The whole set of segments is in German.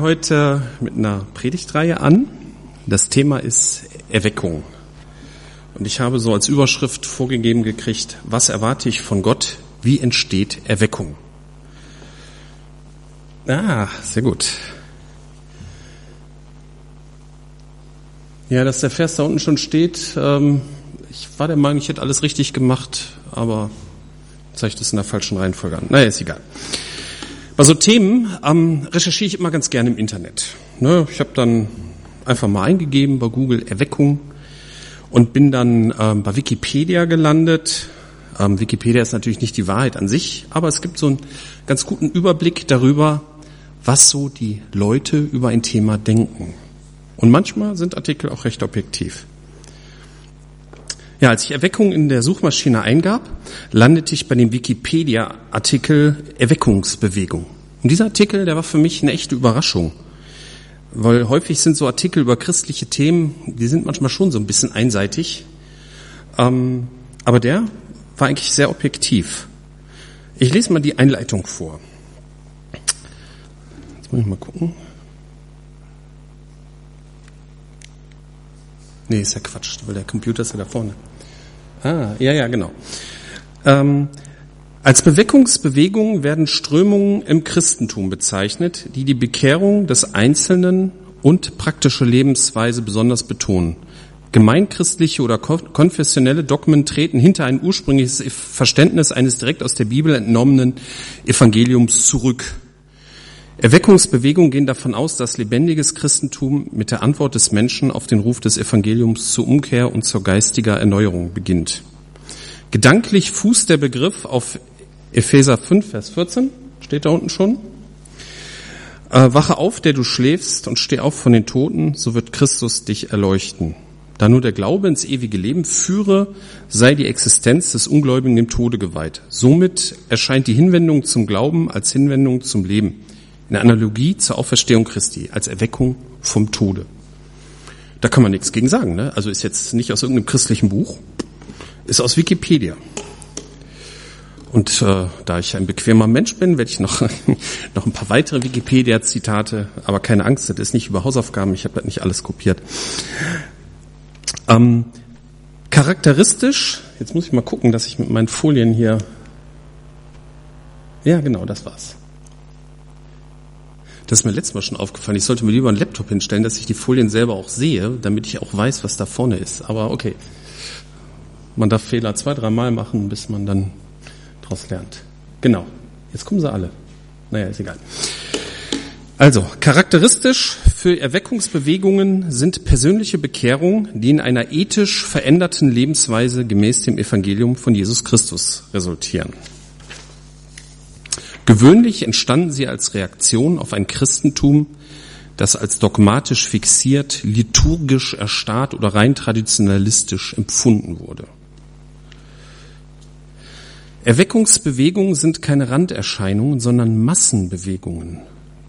heute mit einer Predigtreihe an. Das Thema ist Erweckung. Und ich habe so als Überschrift vorgegeben gekriegt, was erwarte ich von Gott? Wie entsteht Erweckung? Ah, sehr gut. Ja, dass der Vers da unten schon steht, ähm, ich war der Meinung, ich hätte alles richtig gemacht, aber zeige ich das in der falschen Reihenfolge an. Naja, ist egal. Bei so Themen ähm, recherchiere ich immer ganz gerne im Internet. Ne, ich habe dann einfach mal eingegeben bei Google Erweckung und bin dann ähm, bei Wikipedia gelandet. Ähm, Wikipedia ist natürlich nicht die Wahrheit an sich, aber es gibt so einen ganz guten Überblick darüber, was so die Leute über ein Thema denken. Und manchmal sind Artikel auch recht objektiv. Ja, als ich Erweckung in der Suchmaschine eingab, landete ich bei dem Wikipedia-Artikel Erweckungsbewegung. Und dieser Artikel, der war für mich eine echte Überraschung. Weil häufig sind so Artikel über christliche Themen, die sind manchmal schon so ein bisschen einseitig. Ähm, aber der war eigentlich sehr objektiv. Ich lese mal die Einleitung vor. Jetzt muss ich mal gucken. Nee, ist ja Quatsch, weil der Computer ist ja da vorne. Ah, ja, ja, genau. Ähm, als Beweckungsbewegung werden Strömungen im Christentum bezeichnet, die die Bekehrung des Einzelnen und praktische Lebensweise besonders betonen. Gemeinchristliche oder konfessionelle Dogmen treten hinter ein ursprüngliches Verständnis eines direkt aus der Bibel entnommenen Evangeliums zurück. Erweckungsbewegungen gehen davon aus, dass lebendiges Christentum mit der Antwort des Menschen auf den Ruf des Evangeliums zur Umkehr und zur geistiger Erneuerung beginnt. Gedanklich fußt der Begriff auf Epheser 5, Vers 14, steht da unten schon. Äh, Wache auf, der du schläfst, und steh auf von den Toten, so wird Christus dich erleuchten. Da nur der Glaube ins ewige Leben führe, sei die Existenz des Ungläubigen dem Tode geweiht. Somit erscheint die Hinwendung zum Glauben als Hinwendung zum Leben eine Analogie zur Auferstehung Christi als Erweckung vom Tode. Da kann man nichts gegen sagen. Ne? Also ist jetzt nicht aus irgendeinem christlichen Buch, ist aus Wikipedia. Und äh, da ich ein bequemer Mensch bin, werde ich noch, noch ein paar weitere Wikipedia-Zitate, aber keine Angst, das ist nicht über Hausaufgaben, ich habe das nicht alles kopiert. Ähm, charakteristisch, jetzt muss ich mal gucken, dass ich mit meinen Folien hier. Ja, genau, das war's. Das ist mir letztes Mal schon aufgefallen. Ich sollte mir lieber einen Laptop hinstellen, dass ich die Folien selber auch sehe, damit ich auch weiß, was da vorne ist. Aber okay. Man darf Fehler zwei, dreimal machen, bis man dann daraus lernt. Genau. Jetzt kommen sie alle. Naja, ist egal. Also, charakteristisch für Erweckungsbewegungen sind persönliche Bekehrungen, die in einer ethisch veränderten Lebensweise gemäß dem Evangelium von Jesus Christus resultieren. Gewöhnlich entstanden sie als Reaktion auf ein Christentum, das als dogmatisch fixiert, liturgisch erstarrt oder rein traditionalistisch empfunden wurde. Erweckungsbewegungen sind keine Randerscheinungen, sondern Massenbewegungen.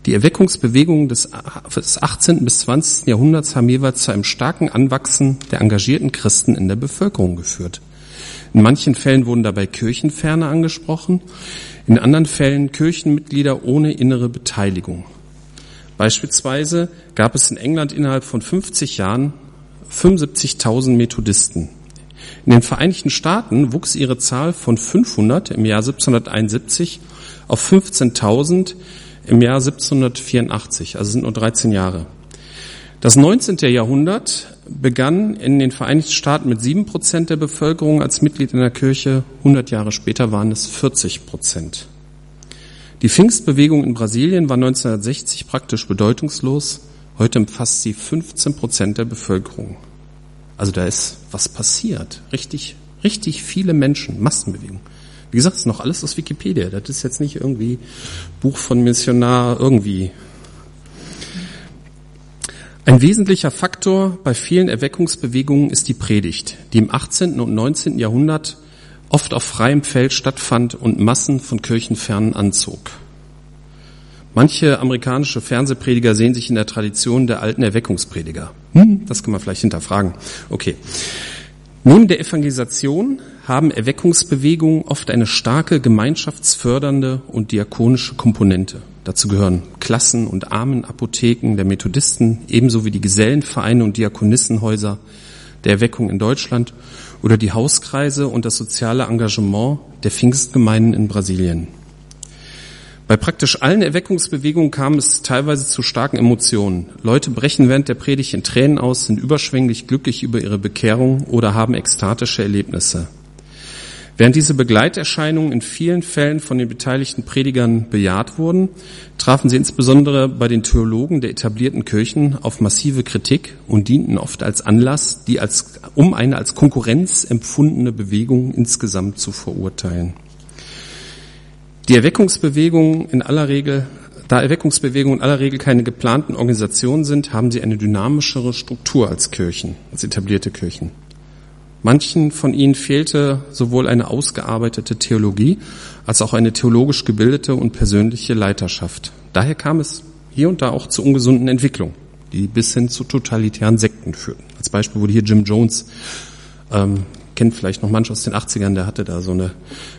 Die Erweckungsbewegungen des 18. bis 20. Jahrhunderts haben jeweils zu einem starken Anwachsen der engagierten Christen in der Bevölkerung geführt. In manchen Fällen wurden dabei Kirchenferne angesprochen, in anderen Fällen Kirchenmitglieder ohne innere Beteiligung. Beispielsweise gab es in England innerhalb von 50 Jahren 75.000 Methodisten. In den Vereinigten Staaten wuchs ihre Zahl von 500 im Jahr 1771 auf 15.000 im Jahr 1784, also sind nur 13 Jahre. Das 19. Jahrhundert begann in den Vereinigten Staaten mit sieben Prozent der Bevölkerung als Mitglied in der Kirche. 100 Jahre später waren es 40 Prozent. Die Pfingstbewegung in Brasilien war 1960 praktisch bedeutungslos. Heute umfasst sie 15 Prozent der Bevölkerung. Also da ist was passiert. Richtig, richtig viele Menschen, Massenbewegung. Wie gesagt, es ist noch alles aus Wikipedia. Das ist jetzt nicht irgendwie Buch von Missionar irgendwie ein wesentlicher Faktor bei vielen Erweckungsbewegungen ist die Predigt, die im 18. und 19. Jahrhundert oft auf freiem Feld stattfand und Massen von Kirchenfernen anzog. Manche amerikanische Fernsehprediger sehen sich in der Tradition der alten Erweckungsprediger. Hm, das kann man vielleicht hinterfragen. Okay. Neben der Evangelisation haben Erweckungsbewegungen oft eine starke gemeinschaftsfördernde und diakonische Komponente. Dazu gehören Klassen und Armenapotheken der Methodisten, ebenso wie die Gesellenvereine und Diakonissenhäuser der Erweckung in Deutschland oder die Hauskreise und das soziale Engagement der Pfingstgemeinden in Brasilien. Bei praktisch allen Erweckungsbewegungen kam es teilweise zu starken Emotionen. Leute brechen während der Predigt in Tränen aus, sind überschwänglich glücklich über ihre Bekehrung oder haben ekstatische Erlebnisse. Während diese Begleiterscheinungen in vielen Fällen von den beteiligten Predigern bejaht wurden, trafen sie insbesondere bei den Theologen der etablierten Kirchen auf massive Kritik und dienten oft als Anlass, die als, um eine als Konkurrenz empfundene Bewegung insgesamt zu verurteilen. Die Erweckungsbewegungen in aller Regel, da Erweckungsbewegungen in aller Regel keine geplanten Organisationen sind, haben sie eine dynamischere Struktur als Kirchen, als etablierte Kirchen. Manchen von ihnen fehlte sowohl eine ausgearbeitete Theologie als auch eine theologisch gebildete und persönliche Leiterschaft. Daher kam es hier und da auch zu ungesunden Entwicklungen, die bis hin zu totalitären Sekten führten. Als Beispiel wurde hier Jim Jones, ähm, kennt vielleicht noch manch aus den 80ern, der hatte da so eine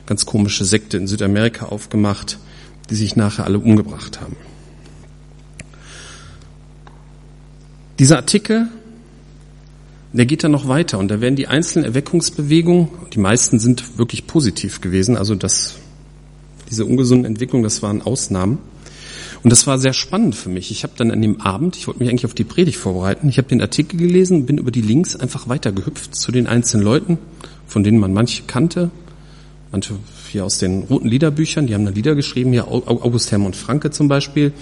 ganz komische Sekte in Südamerika aufgemacht, die sich nachher alle umgebracht haben. Dieser Artikel der geht dann noch weiter und da werden die einzelnen Erweckungsbewegungen, die meisten sind wirklich positiv gewesen, also das, diese ungesunden Entwicklungen, das waren Ausnahmen. Und das war sehr spannend für mich. Ich habe dann an dem Abend, ich wollte mich eigentlich auf die Predigt vorbereiten, ich habe den Artikel gelesen, bin über die Links einfach weitergehüpft zu den einzelnen Leuten, von denen man manche kannte, manche hier aus den roten Liederbüchern, die haben da Lieder geschrieben, hier August Hermann Franke zum Beispiel.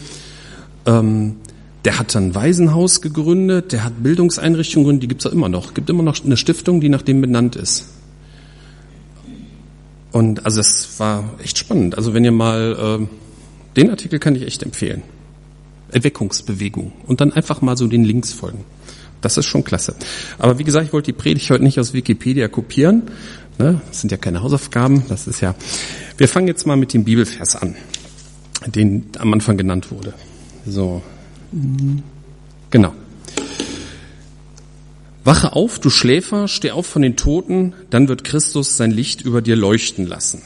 Ähm, der hat dann ein Waisenhaus gegründet, der hat Bildungseinrichtungen gegründet, die gibt's auch immer noch. gibt immer noch eine Stiftung, die nach dem benannt ist. Und also das war echt spannend. Also wenn ihr mal, äh, den Artikel kann ich echt empfehlen. Erweckungsbewegung. Und dann einfach mal so den Links folgen. Das ist schon klasse. Aber wie gesagt, ich wollte die Predigt heute nicht aus Wikipedia kopieren. Ne? Das sind ja keine Hausaufgaben. Das ist ja. Wir fangen jetzt mal mit dem Bibelvers an, den am Anfang genannt wurde. So, Genau. Wache auf, du Schläfer, steh auf von den Toten, dann wird Christus sein Licht über dir leuchten lassen.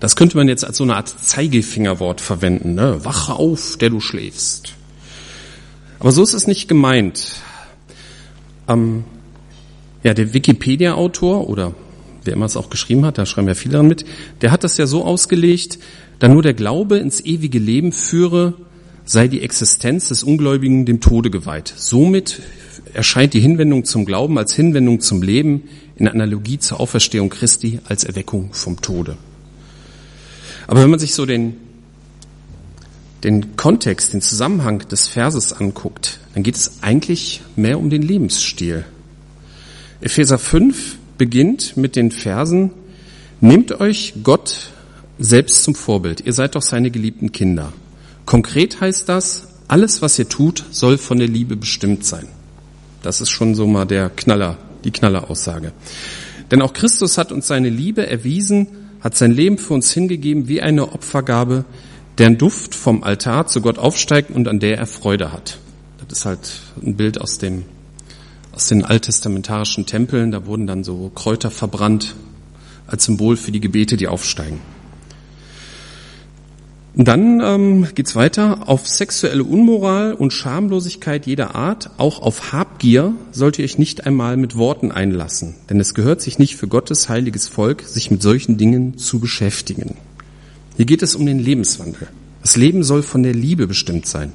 Das könnte man jetzt als so eine Art Zeigefingerwort verwenden. Ne? Wache auf, der du schläfst. Aber so ist es nicht gemeint. Ähm, ja, der Wikipedia-Autor oder wer immer es auch geschrieben hat, da schreiben ja viele dran mit, der hat das ja so ausgelegt, da nur der Glaube ins ewige Leben führe, sei die Existenz des Ungläubigen dem Tode geweiht. Somit erscheint die Hinwendung zum Glauben als Hinwendung zum Leben in Analogie zur Auferstehung Christi als Erweckung vom Tode. Aber wenn man sich so den, den Kontext, den Zusammenhang des Verses anguckt, dann geht es eigentlich mehr um den Lebensstil. Epheser 5 beginnt mit den Versen, Nehmt euch Gott selbst zum Vorbild, ihr seid doch seine geliebten Kinder. Konkret heißt das, alles, was ihr tut, soll von der Liebe bestimmt sein. Das ist schon so mal der Knaller, die Knalleraussage. Denn auch Christus hat uns seine Liebe erwiesen, hat sein Leben für uns hingegeben wie eine Opfergabe, deren Duft vom Altar zu Gott aufsteigt und an der er Freude hat. Das ist halt ein Bild aus dem, aus den alttestamentarischen Tempeln. Da wurden dann so Kräuter verbrannt als Symbol für die Gebete, die aufsteigen. Dann ähm, geht's weiter. Auf sexuelle Unmoral und Schamlosigkeit jeder Art, auch auf Habgier, sollt ihr euch nicht einmal mit Worten einlassen, denn es gehört sich nicht für Gottes heiliges Volk, sich mit solchen Dingen zu beschäftigen. Hier geht es um den Lebenswandel. Das Leben soll von der Liebe bestimmt sein.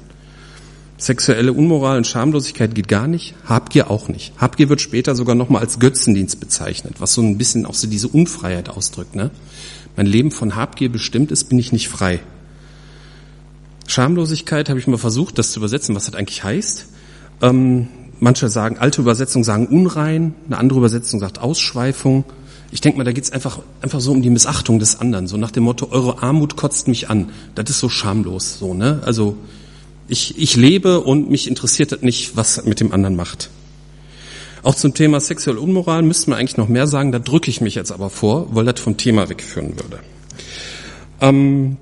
Sexuelle Unmoral und Schamlosigkeit geht gar nicht, Habgier auch nicht. Habgier wird später sogar nochmal als Götzendienst bezeichnet, was so ein bisschen auch so diese Unfreiheit ausdrückt. Ne? Mein Leben von Habgier bestimmt ist, bin ich nicht frei. Schamlosigkeit habe ich mal versucht, das zu übersetzen, was das eigentlich heißt. Ähm, manche sagen, alte Übersetzungen sagen unrein, eine andere Übersetzung sagt Ausschweifung. Ich denke mal, da geht es einfach, einfach so um die Missachtung des anderen, so nach dem Motto, eure Armut kotzt mich an. Das ist so schamlos, so, ne? Also, ich, ich lebe und mich interessiert das nicht, was mit dem anderen macht. Auch zum Thema sexuelle Unmoral müssten wir eigentlich noch mehr sagen, da drücke ich mich jetzt aber vor, weil das vom Thema wegführen würde. Ähm,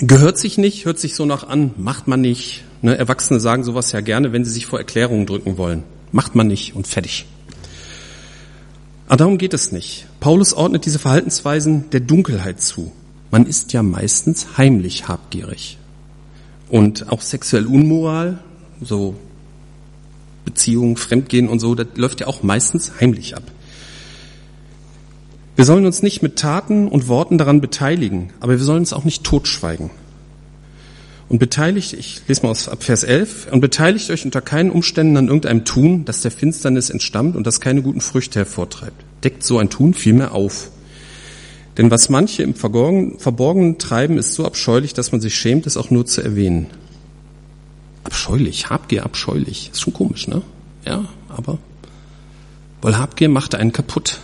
Gehört sich nicht, hört sich so nach an, macht man nicht. Ne, Erwachsene sagen sowas ja gerne, wenn sie sich vor Erklärungen drücken wollen. Macht man nicht und fertig. Aber darum geht es nicht. Paulus ordnet diese Verhaltensweisen der Dunkelheit zu. Man ist ja meistens heimlich habgierig. Und auch sexuell Unmoral, so Beziehungen, Fremdgehen und so, das läuft ja auch meistens heimlich ab. Wir sollen uns nicht mit Taten und Worten daran beteiligen, aber wir sollen uns auch nicht totschweigen. Und beteiligt, ich lese mal aus Vers 11, und beteiligt euch unter keinen Umständen an irgendeinem Tun, das der Finsternis entstammt und das keine guten Früchte hervortreibt. Deckt so ein Tun vielmehr auf. Denn was manche im Verborgenen treiben, ist so abscheulich, dass man sich schämt, es auch nur zu erwähnen. Abscheulich, Habgier abscheulich. Ist schon komisch, ne? Ja, aber weil Habgier macht einen kaputt.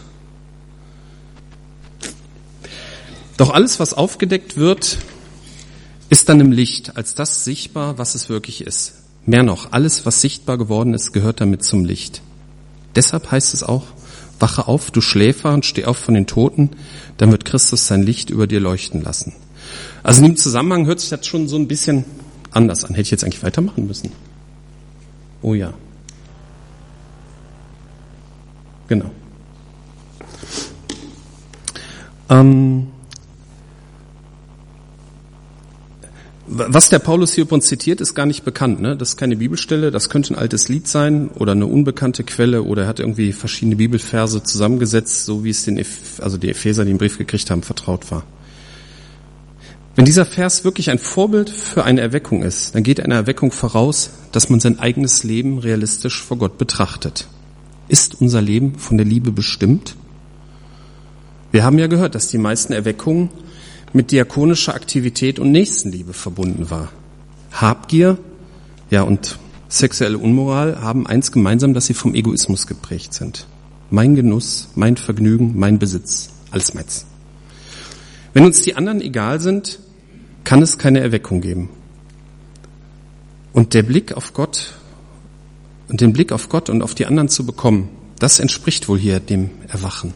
Doch alles, was aufgedeckt wird, ist dann im Licht als das sichtbar, was es wirklich ist. Mehr noch, alles, was sichtbar geworden ist, gehört damit zum Licht. Deshalb heißt es auch, wache auf, du Schläfer, und steh auf von den Toten, dann wird Christus sein Licht über dir leuchten lassen. Also in dem Zusammenhang hört sich das schon so ein bisschen anders an. Hätte ich jetzt eigentlich weitermachen müssen? Oh ja. Genau. Ähm, Was der Paulus hier übrigens zitiert, ist gar nicht bekannt. Ne? Das ist keine Bibelstelle, das könnte ein altes Lied sein oder eine unbekannte Quelle oder er hat irgendwie verschiedene Bibelverse zusammengesetzt, so wie es den, also die Epheser, die den Brief gekriegt haben, vertraut war. Wenn dieser Vers wirklich ein Vorbild für eine Erweckung ist, dann geht eine Erweckung voraus, dass man sein eigenes Leben realistisch vor Gott betrachtet. Ist unser Leben von der Liebe bestimmt? Wir haben ja gehört, dass die meisten Erweckungen mit diakonischer Aktivität und Nächstenliebe verbunden war. Habgier, ja, und sexuelle Unmoral haben eins gemeinsam, dass sie vom Egoismus geprägt sind. Mein Genuss, mein Vergnügen, mein Besitz, alles meins. Wenn uns die anderen egal sind, kann es keine Erweckung geben. Und der Blick auf Gott und den Blick auf Gott und auf die anderen zu bekommen, das entspricht wohl hier dem Erwachen,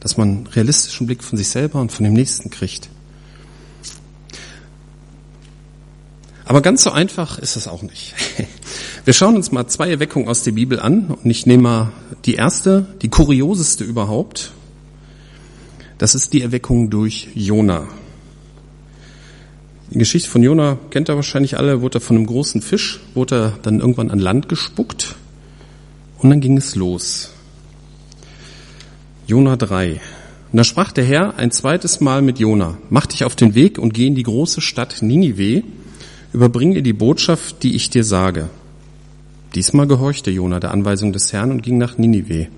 dass man realistischen Blick von sich selber und von dem Nächsten kriegt. Aber ganz so einfach ist es auch nicht. Wir schauen uns mal zwei Erweckungen aus der Bibel an und ich nehme mal die erste, die kurioseste überhaupt. Das ist die Erweckung durch Jona. Die Geschichte von Jona kennt ihr wahrscheinlich alle, wurde er von einem großen Fisch, wurde er dann irgendwann an Land gespuckt und dann ging es los. Jona 3. Und da sprach der Herr ein zweites Mal mit Jona, mach dich auf den Weg und geh in die große Stadt Ninive Überbring ihr die Botschaft, die ich dir sage. Diesmal gehorchte Jona der Anweisung des Herrn und ging nach Ninive.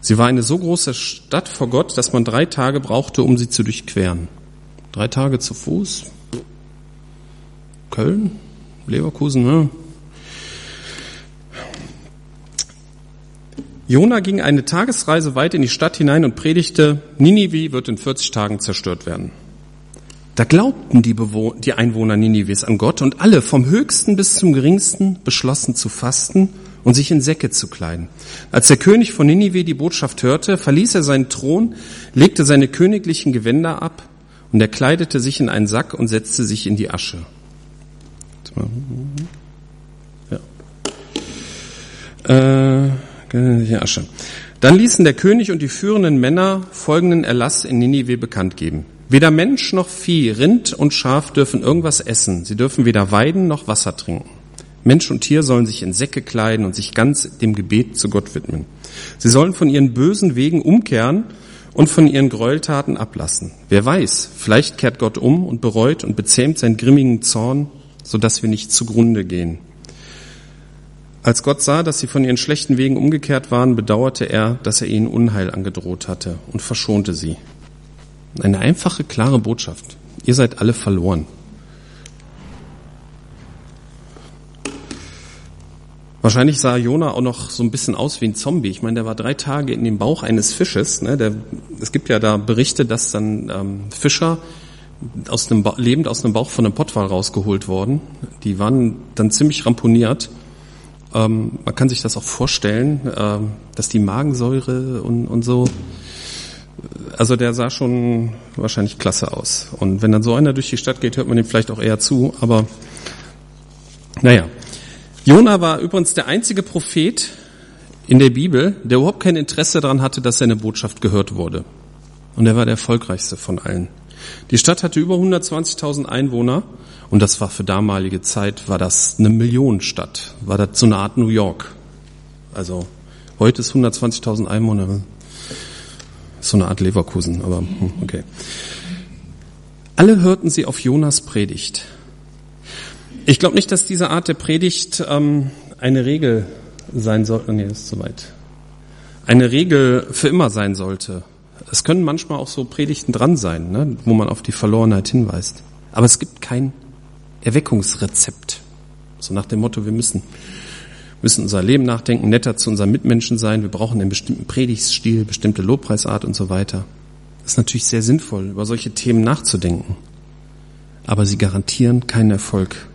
Sie war eine so große Stadt vor Gott, dass man drei Tage brauchte, um sie zu durchqueren. Drei Tage zu Fuß. Köln, Leverkusen, ne? Jona ging eine Tagesreise weit in die Stadt hinein und predigte, Ninive wird in 40 Tagen zerstört werden. Da glaubten die, Bewohner, die Einwohner Ninives an Gott und alle vom höchsten bis zum geringsten beschlossen zu fasten und sich in Säcke zu kleiden. Als der König von Ninive die Botschaft hörte, verließ er seinen Thron, legte seine königlichen Gewänder ab und er kleidete sich in einen Sack und setzte sich in die Asche. Ja. Äh, Asche. Dann ließen der König und die führenden Männer folgenden Erlass in Ninive bekannt geben. Weder Mensch noch Vieh, Rind und Schaf dürfen irgendwas essen. Sie dürfen weder weiden noch Wasser trinken. Mensch und Tier sollen sich in Säcke kleiden und sich ganz dem Gebet zu Gott widmen. Sie sollen von ihren bösen Wegen umkehren und von ihren Gräueltaten ablassen. Wer weiß, vielleicht kehrt Gott um und bereut und bezähmt seinen grimmigen Zorn, sodass wir nicht zugrunde gehen. Als Gott sah, dass sie von ihren schlechten Wegen umgekehrt waren, bedauerte er, dass er ihnen Unheil angedroht hatte und verschonte sie. Eine einfache, klare Botschaft. Ihr seid alle verloren. Wahrscheinlich sah Jona auch noch so ein bisschen aus wie ein Zombie. Ich meine, der war drei Tage in dem Bauch eines Fisches. Ne? Der, es gibt ja da Berichte, dass dann ähm, Fischer aus einem lebend aus einem Bauch von einem Pottwal rausgeholt worden. Die waren dann ziemlich ramponiert. Ähm, man kann sich das auch vorstellen, ähm, dass die Magensäure und, und so also der sah schon wahrscheinlich klasse aus. Und wenn dann so einer durch die Stadt geht, hört man ihm vielleicht auch eher zu, aber naja. Jona war übrigens der einzige Prophet in der Bibel, der überhaupt kein Interesse daran hatte, dass seine Botschaft gehört wurde. Und er war der erfolgreichste von allen. Die Stadt hatte über 120.000 Einwohner und das war für damalige Zeit, war das eine Millionenstadt, war das so eine Art New York. Also heute ist 120.000 Einwohner, so eine Art Leverkusen, aber hm, okay. Alle hörten sie auf Jonas Predigt. Ich glaube nicht, dass diese Art der Predigt ähm, eine Regel sein sollte. Nee, ist soweit. Eine Regel für immer sein sollte. Es können manchmal auch so Predigten dran sein, ne, wo man auf die Verlorenheit hinweist. Aber es gibt kein Erweckungsrezept. So nach dem Motto, wir müssen, müssen unser Leben nachdenken, netter zu unseren Mitmenschen sein, wir brauchen einen bestimmten Predigtstil, bestimmte Lobpreisart und so weiter. Es ist natürlich sehr sinnvoll, über solche Themen nachzudenken. Aber sie garantieren keinen Erfolg.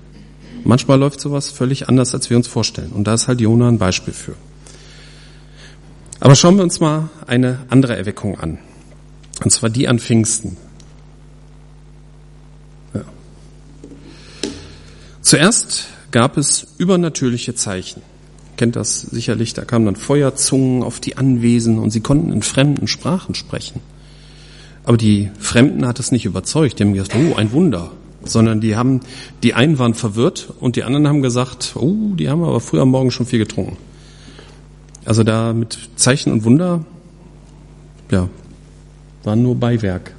Manchmal läuft sowas völlig anders, als wir uns vorstellen. Und da ist halt Jona ein Beispiel für. Aber schauen wir uns mal eine andere Erweckung an. Und zwar die an Pfingsten. Ja. Zuerst gab es übernatürliche Zeichen. Kennt das sicherlich, da kamen dann Feuerzungen auf die Anwesen und sie konnten in fremden Sprachen sprechen. Aber die Fremden hat es nicht überzeugt. Die haben gesagt, oh, ein Wunder. Sondern die haben, die einen waren verwirrt und die anderen haben gesagt, oh, die haben aber früher am Morgen schon viel getrunken. Also da mit Zeichen und Wunder, ja, war nur Beiwerk.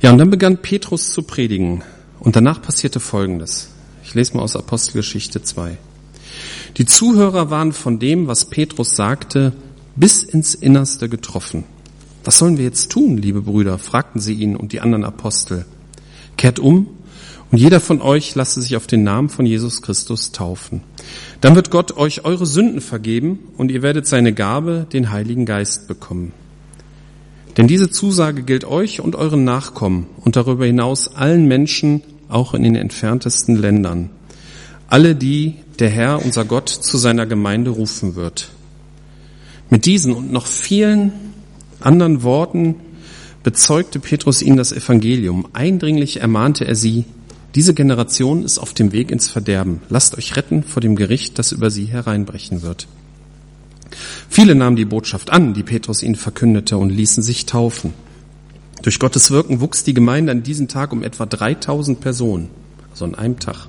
Ja, und dann begann Petrus zu predigen. Und danach passierte Folgendes. Ich lese mal aus Apostelgeschichte 2. Die Zuhörer waren von dem, was Petrus sagte, bis ins Innerste getroffen. Was sollen wir jetzt tun, liebe Brüder? fragten sie ihn und die anderen Apostel. Kehrt um und jeder von euch lasse sich auf den Namen von Jesus Christus taufen. Dann wird Gott euch eure Sünden vergeben und ihr werdet seine Gabe, den Heiligen Geist, bekommen. Denn diese Zusage gilt euch und euren Nachkommen und darüber hinaus allen Menschen, auch in den entferntesten Ländern. Alle die der Herr, unser Gott, zu seiner Gemeinde rufen wird. Mit diesen und noch vielen anderen Worten bezeugte Petrus ihnen das Evangelium. Eindringlich ermahnte er sie, diese Generation ist auf dem Weg ins Verderben. Lasst euch retten vor dem Gericht, das über sie hereinbrechen wird. Viele nahmen die Botschaft an, die Petrus ihnen verkündete, und ließen sich taufen. Durch Gottes Wirken wuchs die Gemeinde an diesem Tag um etwa 3000 Personen, also an einem Tag.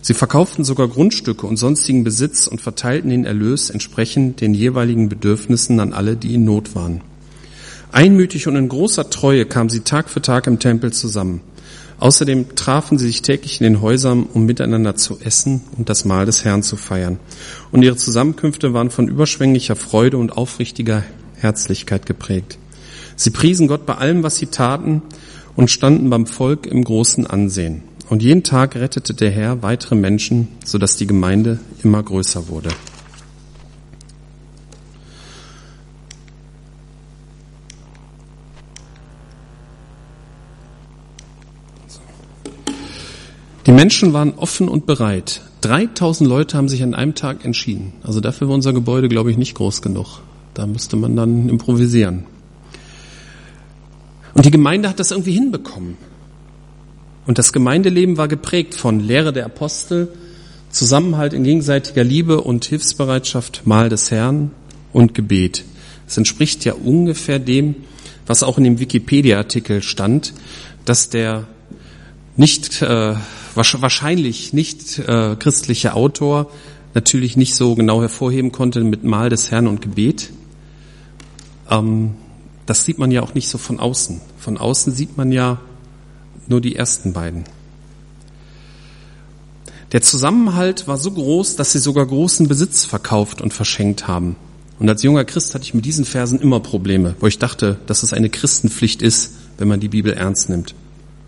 Sie verkauften sogar Grundstücke und sonstigen Besitz und verteilten den Erlös entsprechend den jeweiligen Bedürfnissen an alle, die in Not waren. Einmütig und in großer Treue kamen sie Tag für Tag im Tempel zusammen. Außerdem trafen sie sich täglich in den Häusern, um miteinander zu essen und das Mahl des Herrn zu feiern. Und ihre Zusammenkünfte waren von überschwänglicher Freude und aufrichtiger Herzlichkeit geprägt. Sie priesen Gott bei allem, was sie taten und standen beim Volk im großen Ansehen. Und jeden Tag rettete der Herr weitere Menschen, sodass die Gemeinde immer größer wurde. Die Menschen waren offen und bereit. 3000 Leute haben sich an einem Tag entschieden. Also dafür war unser Gebäude, glaube ich, nicht groß genug. Da müsste man dann improvisieren. Und die Gemeinde hat das irgendwie hinbekommen. Und das Gemeindeleben war geprägt von Lehre der Apostel, Zusammenhalt in gegenseitiger Liebe und Hilfsbereitschaft, Mahl des Herrn und Gebet. Es entspricht ja ungefähr dem, was auch in dem Wikipedia-Artikel stand, dass der nicht äh, wahrscheinlich nicht äh, christliche Autor natürlich nicht so genau hervorheben konnte mit Mahl des Herrn und Gebet. Ähm, das sieht man ja auch nicht so von außen. Von außen sieht man ja nur die ersten beiden. Der Zusammenhalt war so groß, dass sie sogar großen Besitz verkauft und verschenkt haben. Und als junger Christ hatte ich mit diesen Versen immer Probleme, wo ich dachte, dass es eine Christenpflicht ist, wenn man die Bibel ernst nimmt.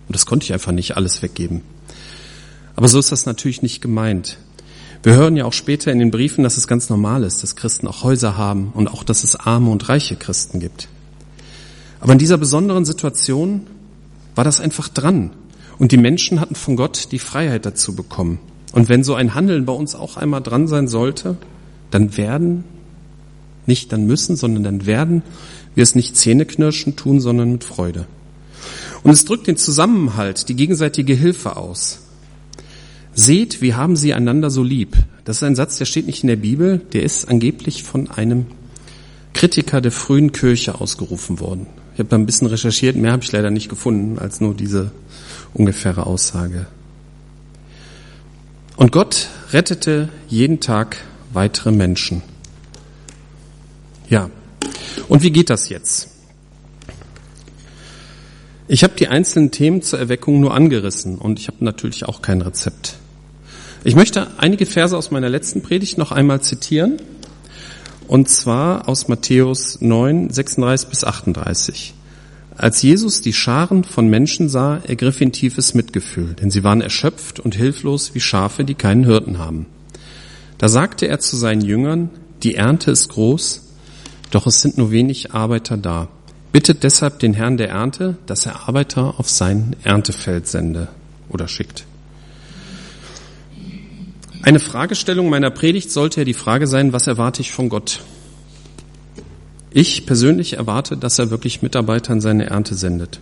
Und das konnte ich einfach nicht alles weggeben. Aber so ist das natürlich nicht gemeint. Wir hören ja auch später in den Briefen, dass es ganz normal ist, dass Christen auch Häuser haben und auch, dass es arme und reiche Christen gibt. Aber in dieser besonderen Situation war das einfach dran. Und die Menschen hatten von Gott die Freiheit dazu bekommen. Und wenn so ein Handeln bei uns auch einmal dran sein sollte, dann werden, nicht dann müssen, sondern dann werden wir es nicht zähneknirschen tun, sondern mit Freude. Und es drückt den Zusammenhalt, die gegenseitige Hilfe aus. Seht, wie haben sie einander so lieb. Das ist ein Satz, der steht nicht in der Bibel, der ist angeblich von einem Kritiker der frühen Kirche ausgerufen worden. Ich habe da ein bisschen recherchiert, mehr habe ich leider nicht gefunden als nur diese ungefähre Aussage. Und Gott rettete jeden Tag weitere Menschen. Ja. Und wie geht das jetzt? Ich habe die einzelnen Themen zur Erweckung nur angerissen und ich habe natürlich auch kein Rezept. Ich möchte einige Verse aus meiner letzten Predigt noch einmal zitieren, und zwar aus Matthäus 9, 36 bis 38. Als Jesus die Scharen von Menschen sah, ergriff ihn tiefes Mitgefühl, denn sie waren erschöpft und hilflos wie Schafe, die keinen Hirten haben. Da sagte er zu seinen Jüngern, die Ernte ist groß, doch es sind nur wenig Arbeiter da. Bittet deshalb den Herrn der Ernte, dass er Arbeiter auf sein Erntefeld sende oder schickt. Eine Fragestellung meiner Predigt sollte ja die Frage sein, was erwarte ich von Gott? Ich persönlich erwarte, dass er wirklich Mitarbeiter in seine Ernte sendet,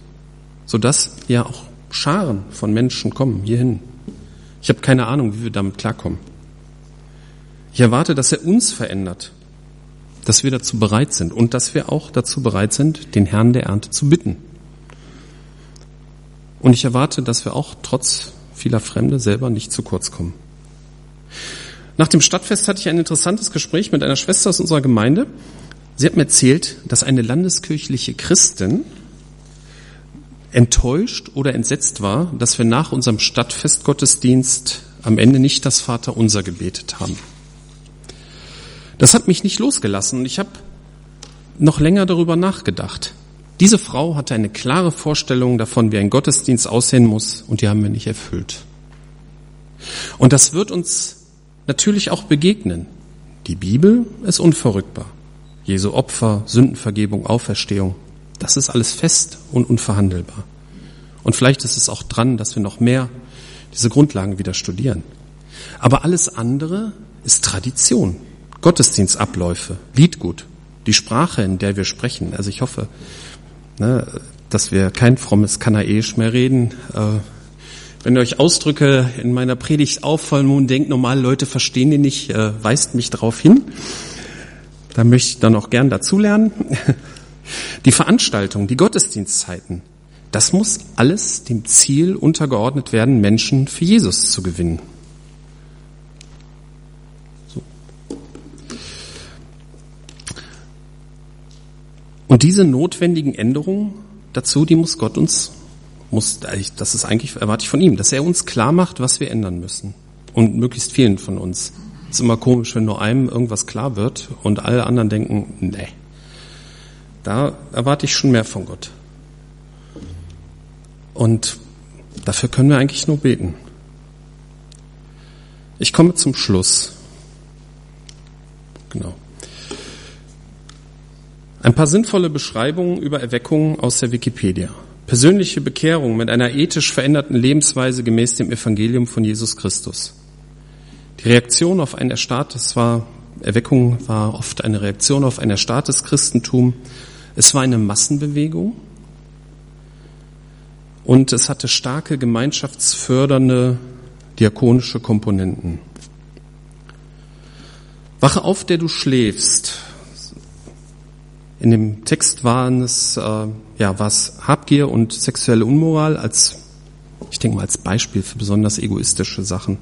sodass ja auch Scharen von Menschen kommen hierhin. Ich habe keine Ahnung, wie wir damit klarkommen. Ich erwarte, dass er uns verändert, dass wir dazu bereit sind und dass wir auch dazu bereit sind, den Herrn der Ernte zu bitten. Und ich erwarte, dass wir auch trotz vieler Fremde selber nicht zu kurz kommen. Nach dem Stadtfest hatte ich ein interessantes Gespräch mit einer Schwester aus unserer Gemeinde. Sie hat mir erzählt, dass eine landeskirchliche Christin enttäuscht oder entsetzt war, dass wir nach unserem Stadtfestgottesdienst am Ende nicht das Vaterunser gebetet haben. Das hat mich nicht losgelassen und ich habe noch länger darüber nachgedacht. Diese Frau hatte eine klare Vorstellung davon, wie ein Gottesdienst aussehen muss und die haben wir nicht erfüllt. Und das wird uns natürlich auch begegnen. Die Bibel ist unverrückbar. Jesu Opfer, Sündenvergebung, Auferstehung, das ist alles fest und unverhandelbar. Und vielleicht ist es auch dran, dass wir noch mehr diese Grundlagen wieder studieren. Aber alles andere ist Tradition. Gottesdienstabläufe, Liedgut, die Sprache, in der wir sprechen. Also ich hoffe, ne, dass wir kein frommes Kanaäisch mehr reden, äh, wenn euch Ausdrücke in meiner Predigt auffallen und denkt, normale Leute verstehen die nicht, äh, weist mich darauf hin. Da möchte ich dann auch gern dazulernen. Die Veranstaltung, die Gottesdienstzeiten, das muss alles dem Ziel untergeordnet werden, Menschen für Jesus zu gewinnen. So. Und diese notwendigen Änderungen dazu, die muss Gott uns muss, das ist eigentlich, erwarte ich von ihm, dass er uns klar macht, was wir ändern müssen. Und möglichst vielen von uns. Es ist immer komisch, wenn nur einem irgendwas klar wird und alle anderen denken, nee. Da erwarte ich schon mehr von Gott. Und dafür können wir eigentlich nur beten. Ich komme zum Schluss. Genau. Ein paar sinnvolle Beschreibungen über Erweckungen aus der Wikipedia. Persönliche Bekehrung mit einer ethisch veränderten Lebensweise gemäß dem Evangelium von Jesus Christus. Die Reaktion auf ein erstarrtes war, Erweckung war oft eine Reaktion auf ein erstarrtes Christentum. Es war eine Massenbewegung und es hatte starke gemeinschaftsfördernde diakonische Komponenten. Wache auf, der du schläfst, in dem Text waren es, äh, ja, was Habgier und sexuelle Unmoral als, ich denke mal, als Beispiel für besonders egoistische Sachen.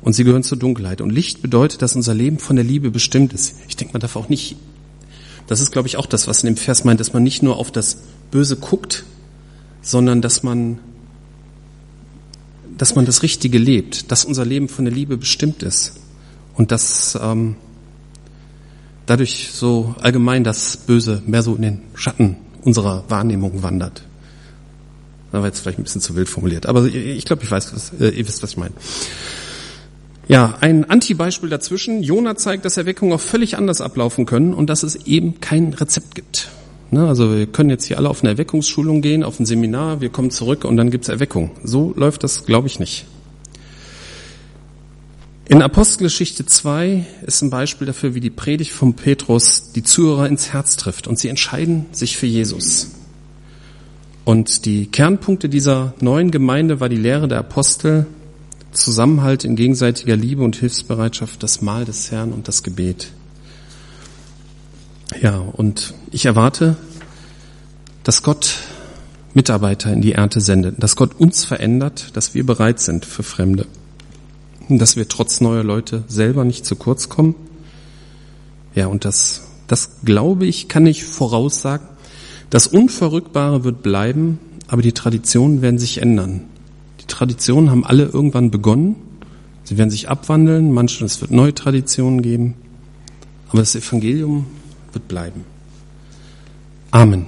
Und sie gehören zur Dunkelheit. Und Licht bedeutet, dass unser Leben von der Liebe bestimmt ist. Ich denke, man darf auch nicht, das ist, glaube ich, auch das, was in dem Vers meint, dass man nicht nur auf das Böse guckt, sondern dass man, dass man das Richtige lebt, dass unser Leben von der Liebe bestimmt ist. Und dass, ähm, dadurch so allgemein das Böse mehr so in den Schatten unserer Wahrnehmung wandert. Das war jetzt vielleicht ein bisschen zu wild formuliert, aber ich glaube, ich weiß, was, äh, ihr wisst, was ich meine. Ja, ein Anti-Beispiel dazwischen. Jona zeigt, dass Erweckungen auch völlig anders ablaufen können und dass es eben kein Rezept gibt. Ne, also wir können jetzt hier alle auf eine Erweckungsschulung gehen, auf ein Seminar, wir kommen zurück und dann gibt's Erweckung. So läuft das, glaube ich, nicht. In Apostelgeschichte 2 ist ein Beispiel dafür, wie die Predigt von Petrus die Zuhörer ins Herz trifft und sie entscheiden sich für Jesus. Und die Kernpunkte dieser neuen Gemeinde war die Lehre der Apostel, Zusammenhalt in gegenseitiger Liebe und Hilfsbereitschaft, das Mahl des Herrn und das Gebet. Ja, und ich erwarte, dass Gott Mitarbeiter in die Ernte sendet, dass Gott uns verändert, dass wir bereit sind für Fremde, dass wir trotz neuer Leute selber nicht zu kurz kommen. Ja, und das, das glaube ich, kann ich voraussagen. Das Unverrückbare wird bleiben, aber die Traditionen werden sich ändern. Die Traditionen haben alle irgendwann begonnen. Sie werden sich abwandeln, manche, es wird neue Traditionen geben. Aber das Evangelium wird bleiben. Amen.